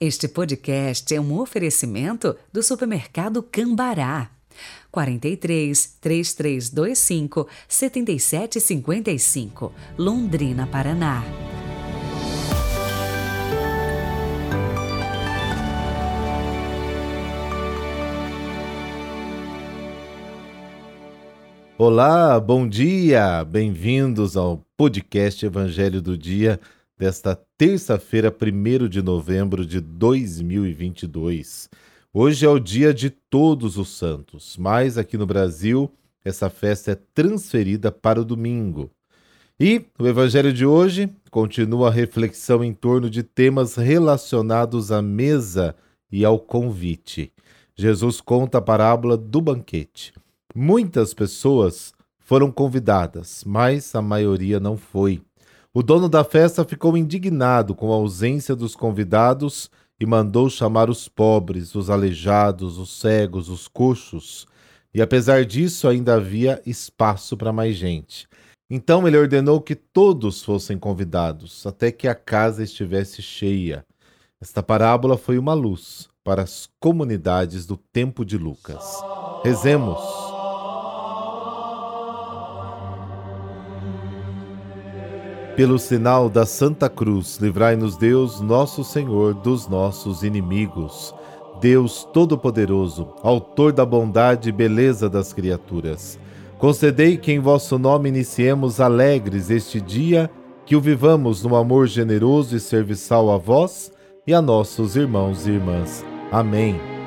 Este podcast é um oferecimento do supermercado Cambará. 43 3325 7755, Londrina, Paraná. Olá, bom dia! Bem-vindos ao podcast Evangelho do Dia desta terça-feira, 1 de novembro de 2022. Hoje é o dia de Todos os Santos, mas aqui no Brasil essa festa é transferida para o domingo. E o Evangelho de hoje continua a reflexão em torno de temas relacionados à mesa e ao convite. Jesus conta a parábola do banquete. Muitas pessoas foram convidadas, mas a maioria não foi. O dono da festa ficou indignado com a ausência dos convidados e mandou chamar os pobres, os aleijados, os cegos, os coxos. E apesar disso, ainda havia espaço para mais gente. Então ele ordenou que todos fossem convidados, até que a casa estivesse cheia. Esta parábola foi uma luz para as comunidades do tempo de Lucas. Rezemos. Pelo sinal da Santa Cruz, livrai-nos Deus, nosso Senhor, dos nossos inimigos. Deus Todo-Poderoso, Autor da bondade e beleza das criaturas, concedei que em vosso nome iniciemos alegres este dia, que o vivamos no amor generoso e serviçal a vós e a nossos irmãos e irmãs. Amém.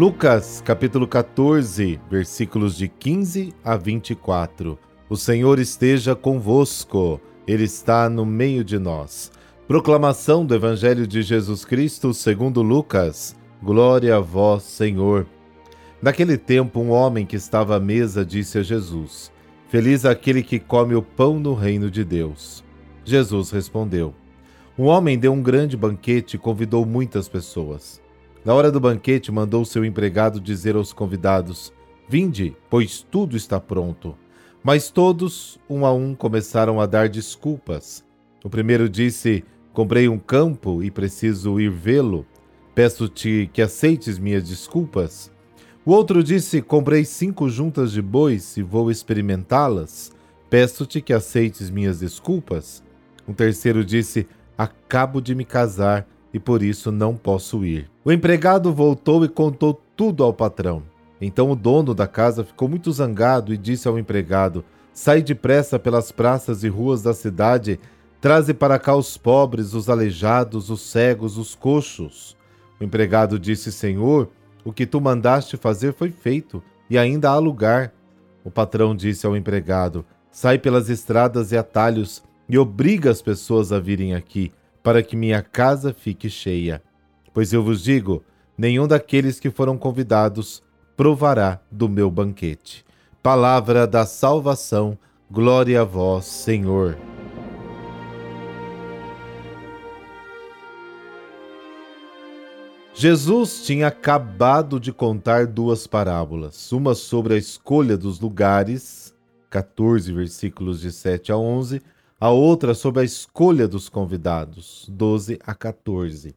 Lucas capítulo 14, versículos de 15 a 24. O Senhor esteja convosco, Ele está no meio de nós. Proclamação do Evangelho de Jesus Cristo segundo Lucas. Glória a vós, Senhor. Naquele tempo, um homem que estava à mesa disse a Jesus: Feliz aquele que come o pão no reino de Deus. Jesus respondeu: Um homem deu um grande banquete e convidou muitas pessoas. Na hora do banquete, mandou seu empregado dizer aos convidados: Vinde, pois tudo está pronto. Mas todos, um a um, começaram a dar desculpas. O primeiro disse: Comprei um campo e preciso ir vê-lo. Peço-te que aceites minhas desculpas. O outro disse: Comprei cinco juntas de bois e vou experimentá-las. Peço-te que aceites minhas desculpas. O terceiro disse: Acabo de me casar e por isso não posso ir. O empregado voltou e contou tudo ao patrão. Então o dono da casa ficou muito zangado e disse ao empregado: Sai depressa pelas praças e ruas da cidade, traze para cá os pobres, os aleijados, os cegos, os coxos. O empregado disse: Senhor, o que tu mandaste fazer foi feito, e ainda há lugar. O patrão disse ao empregado: Sai pelas estradas e atalhos e obriga as pessoas a virem aqui para que minha casa fique cheia. Pois eu vos digo: nenhum daqueles que foram convidados provará do meu banquete. Palavra da salvação, glória a vós, Senhor. Jesus tinha acabado de contar duas parábolas, uma sobre a escolha dos lugares, 14 versículos de 7 a 11, a outra sobre a escolha dos convidados, 12 a 14.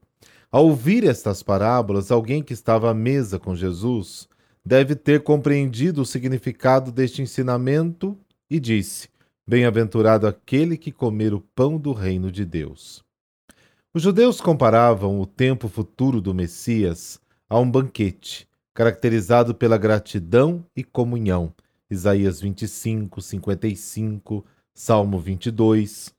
Ao ouvir estas parábolas, alguém que estava à mesa com Jesus deve ter compreendido o significado deste ensinamento e disse: Bem-aventurado aquele que comer o pão do reino de Deus. Os judeus comparavam o tempo futuro do Messias a um banquete, caracterizado pela gratidão e comunhão. Isaías 25, 55, Salmo 22.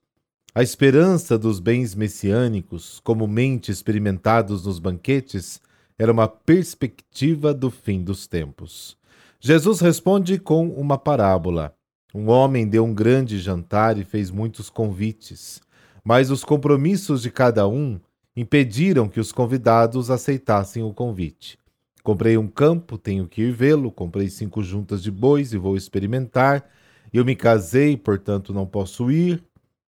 A esperança dos bens messiânicos, comumente experimentados nos banquetes, era uma perspectiva do fim dos tempos. Jesus responde com uma parábola. Um homem deu um grande jantar e fez muitos convites, mas os compromissos de cada um impediram que os convidados aceitassem o convite. Comprei um campo, tenho que ir vê-lo. Comprei cinco juntas de bois e vou experimentar. Eu me casei, portanto não posso ir.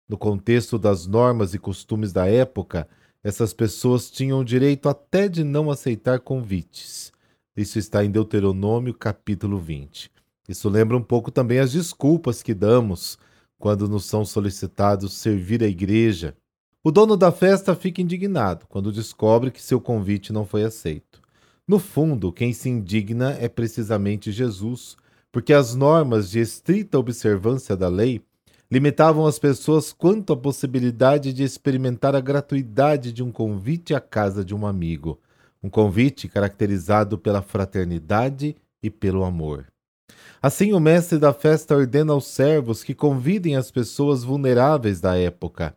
No contexto das normas e costumes da época, essas pessoas tinham o direito até de não aceitar convites. Isso está em Deuteronômio, capítulo 20. Isso lembra um pouco também as desculpas que damos quando nos são solicitados servir a igreja. O dono da festa fica indignado quando descobre que seu convite não foi aceito. No fundo, quem se indigna é precisamente Jesus, porque as normas de estrita observância da lei limitavam as pessoas quanto à possibilidade de experimentar a gratuidade de um convite à casa de um amigo, um convite caracterizado pela fraternidade e pelo amor. Assim, o mestre da festa ordena aos servos que convidem as pessoas vulneráveis da época.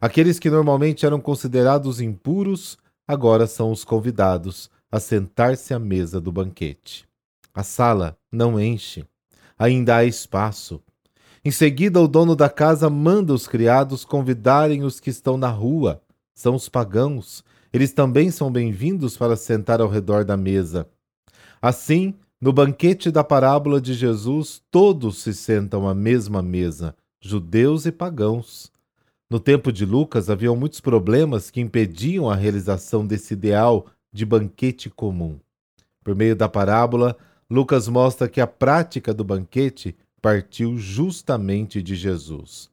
Aqueles que normalmente eram considerados impuros, agora são os convidados a sentar-se à mesa do banquete. A sala não enche, ainda há espaço. Em seguida, o dono da casa manda os criados convidarem os que estão na rua. São os pagãos. Eles também são bem-vindos para sentar ao redor da mesa. Assim, no banquete da parábola de Jesus, todos se sentam à mesma mesa, judeus e pagãos. No tempo de Lucas, haviam muitos problemas que impediam a realização desse ideal de banquete comum. Por meio da parábola, Lucas mostra que a prática do banquete partiu justamente de Jesus.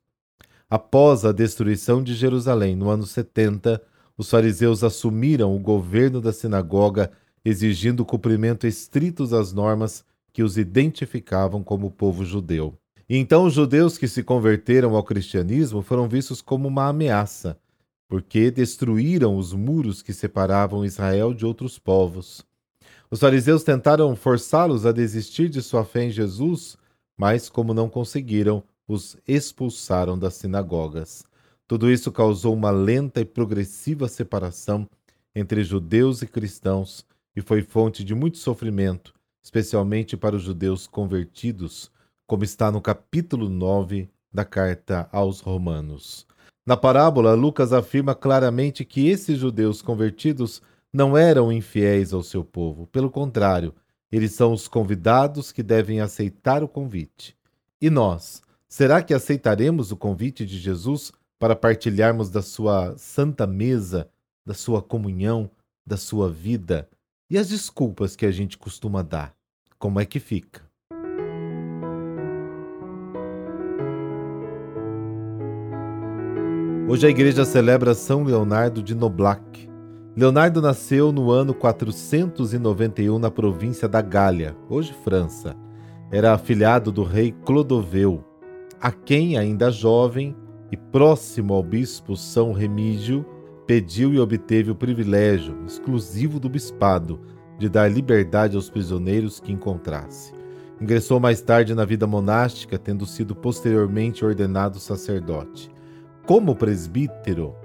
Após a destruição de Jerusalém no ano 70, os fariseus assumiram o governo da sinagoga exigindo o cumprimento estrito das normas que os identificavam como povo judeu. E então os judeus que se converteram ao cristianismo foram vistos como uma ameaça, porque destruíram os muros que separavam Israel de outros povos. Os fariseus tentaram forçá-los a desistir de sua fé em Jesus, mas, como não conseguiram, os expulsaram das sinagogas. Tudo isso causou uma lenta e progressiva separação entre judeus e cristãos, e foi fonte de muito sofrimento, especialmente para os judeus convertidos, como está no capítulo 9 da carta aos Romanos. Na parábola, Lucas afirma claramente que esses judeus convertidos não eram infiéis ao seu povo, pelo contrário, eles são os convidados que devem aceitar o convite. E nós, será que aceitaremos o convite de Jesus para partilharmos da sua santa mesa, da sua comunhão, da sua vida, e as desculpas que a gente costuma dar? Como é que fica? Hoje a igreja celebra São Leonardo de Noblac. Leonardo nasceu no ano 491 na província da Gália, hoje França. Era afilhado do rei Clodoveu, a quem, ainda jovem e próximo ao bispo São Remígio, pediu e obteve o privilégio, exclusivo do bispado, de dar liberdade aos prisioneiros que encontrasse. Ingressou mais tarde na vida monástica, tendo sido posteriormente ordenado sacerdote. Como presbítero,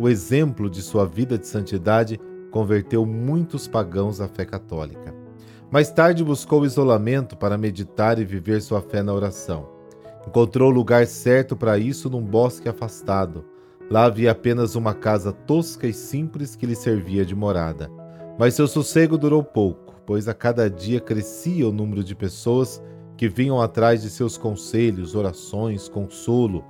o exemplo de sua vida de santidade converteu muitos pagãos à fé católica. Mais tarde buscou isolamento para meditar e viver sua fé na oração. Encontrou o lugar certo para isso num bosque afastado, Lá havia apenas uma casa tosca e simples que lhe servia de morada. Mas seu sossego durou pouco, pois a cada dia crescia o número de pessoas que vinham atrás de seus conselhos, orações, consolo.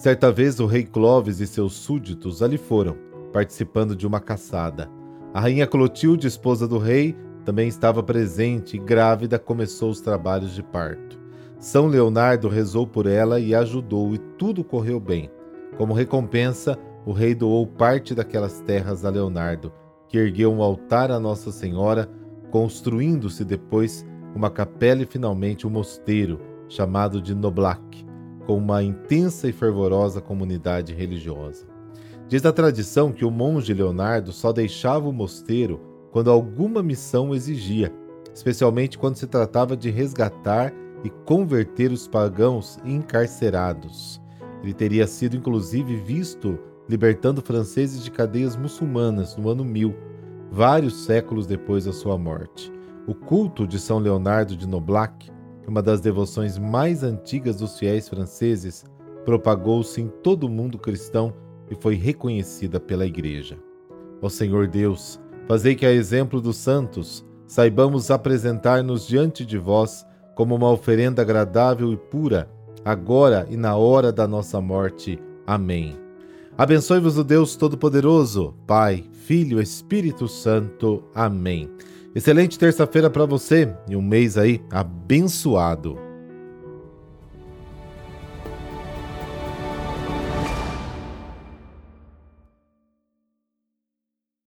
Certa vez o rei Clovis e seus súditos ali foram, participando de uma caçada. A rainha Clotilde, esposa do rei, também estava presente e grávida começou os trabalhos de parto. São Leonardo rezou por ela e ajudou, e tudo correu bem. Como recompensa, o rei doou parte daquelas terras a Leonardo, que ergueu um altar a Nossa Senhora, construindo-se depois uma capela e finalmente um mosteiro, chamado de Noblac, com uma intensa e fervorosa comunidade religiosa. Diz a tradição que o monge Leonardo só deixava o mosteiro quando alguma missão exigia, especialmente quando se tratava de resgatar e converter os pagãos encarcerados. Ele teria sido inclusive visto libertando franceses de cadeias muçulmanas no ano 1000, vários séculos depois da sua morte. O culto de São Leonardo de Noblac, uma das devoções mais antigas dos fiéis franceses, propagou-se em todo o mundo cristão e foi reconhecida pela Igreja. Ó Senhor Deus, fazei que, a exemplo dos santos, saibamos apresentar-nos diante de vós como uma oferenda agradável e pura agora e na hora da nossa morte. Amém. Abençoe-vos o Deus Todo-Poderoso, Pai, Filho, Espírito Santo. Amém. Excelente terça-feira para você e um mês aí abençoado.